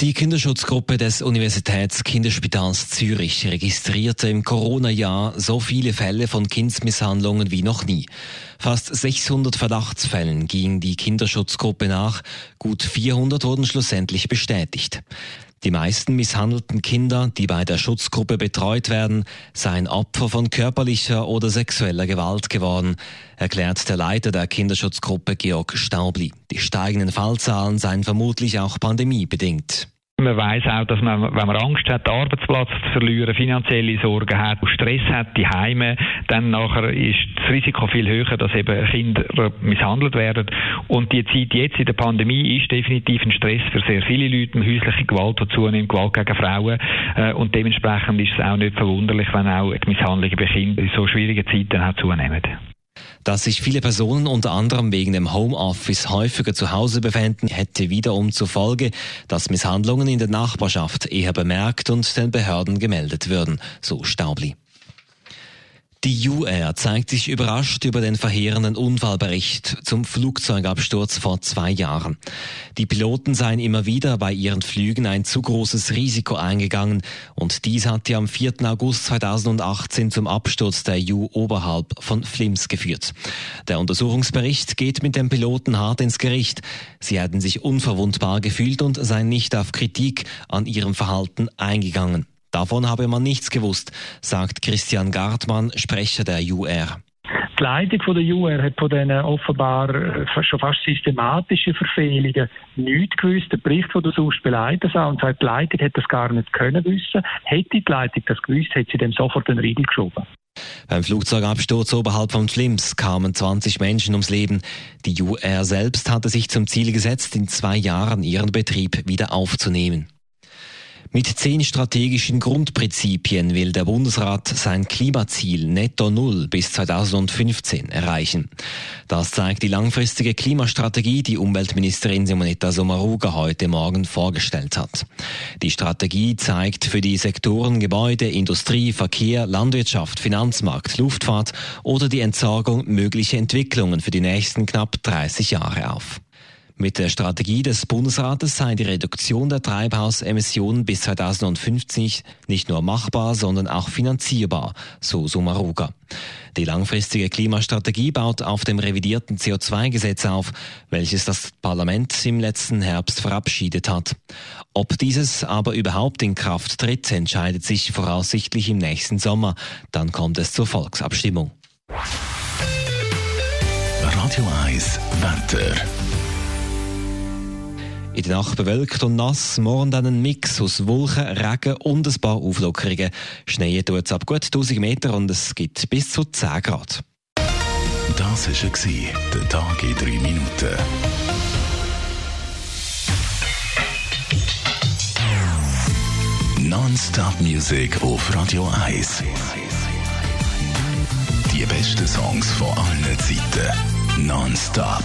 Die Kinderschutzgruppe des Universitätskinderspitals Zürich registrierte im Corona-Jahr so viele Fälle von Kindsmisshandlungen wie noch nie. Fast 600 Verdachtsfällen ging die Kinderschutzgruppe nach, gut 400 wurden schlussendlich bestätigt. Die meisten misshandelten Kinder, die bei der Schutzgruppe betreut werden, seien Opfer von körperlicher oder sexueller Gewalt geworden, erklärt der Leiter der Kinderschutzgruppe Georg Staubli. Die steigenden Fallzahlen seien vermutlich auch pandemiebedingt. Man weiß auch, dass man, wenn man Angst hat, den Arbeitsplatz zu verlieren, finanzielle Sorgen hat, Stress hat, die Heime, dann nachher ist das Risiko viel höher, dass eben Kinder misshandelt werden. Und die Zeit jetzt in der Pandemie ist definitiv ein Stress für sehr viele Leute. Häusliche Gewalt, die zunimmt, Gewalt gegen Frauen. Äh, und dementsprechend ist es auch nicht verwunderlich, wenn auch die Misshandlungen bei Kindern in so schwierigen Zeiten auch zunehmen. Dass sich viele Personen unter anderem wegen dem Homeoffice häufiger zu Hause befinden, hätte wiederum zur Folge, dass Misshandlungen in der Nachbarschaft eher bemerkt und den Behörden gemeldet würden, so Staubli. Die UR zeigt sich überrascht über den verheerenden Unfallbericht zum Flugzeugabsturz vor zwei Jahren. Die Piloten seien immer wieder bei ihren Flügen ein zu großes Risiko eingegangen und dies hat ja am 4. August 2018 zum Absturz der U oberhalb von Flims geführt. Der Untersuchungsbericht geht mit den Piloten hart ins Gericht. Sie hätten sich unverwundbar gefühlt und seien nicht auf Kritik an ihrem Verhalten eingegangen. Davon habe man nichts gewusst, sagt Christian Gartmann, Sprecher der UR. Die Leitung von der UR hat von diesen offenbar äh, schon fast systematischen Verfehlungen nichts gewusst. Der Bericht, den du sonst beleidigt hast, und sagt, die Leitung hätte das gar nicht können wissen. Hätte die Leitung das gewusst, hätte sie dem sofort den Riegel geschoben. Beim Flugzeugabsturz oberhalb von Flims kamen 20 Menschen ums Leben. Die UR selbst hatte sich zum Ziel gesetzt, in zwei Jahren ihren Betrieb wieder aufzunehmen. Mit zehn strategischen Grundprinzipien will der Bundesrat sein Klimaziel Netto Null bis 2015 erreichen. Das zeigt die langfristige Klimastrategie, die Umweltministerin Simonetta Sommaruga heute Morgen vorgestellt hat. Die Strategie zeigt für die Sektoren Gebäude, Industrie, Verkehr, Landwirtschaft, Finanzmarkt, Luftfahrt oder die Entsorgung mögliche Entwicklungen für die nächsten knapp 30 Jahre auf. Mit der Strategie des Bundesrates sei die Reduktion der Treibhausemissionen bis 2050 nicht nur machbar, sondern auch finanzierbar, so Sumaruga. Die langfristige Klimastrategie baut auf dem revidierten CO2-Gesetz auf, welches das Parlament im letzten Herbst verabschiedet hat. Ob dieses aber überhaupt in Kraft tritt, entscheidet sich voraussichtlich im nächsten Sommer. Dann kommt es zur Volksabstimmung. Radio 1 Wetter. In der Nacht bewölkt und nass, morgen dann ein Mix aus Wolken, Regen und ein paar Auflockerungen. Schnee tut es ab gut 1000 Meter und es gibt bis zu 10 Grad. Das war der Tag in 3 Minuten. Non-Stop Music auf Radio 1. Die besten Songs von allen Zeiten. Non-Stop.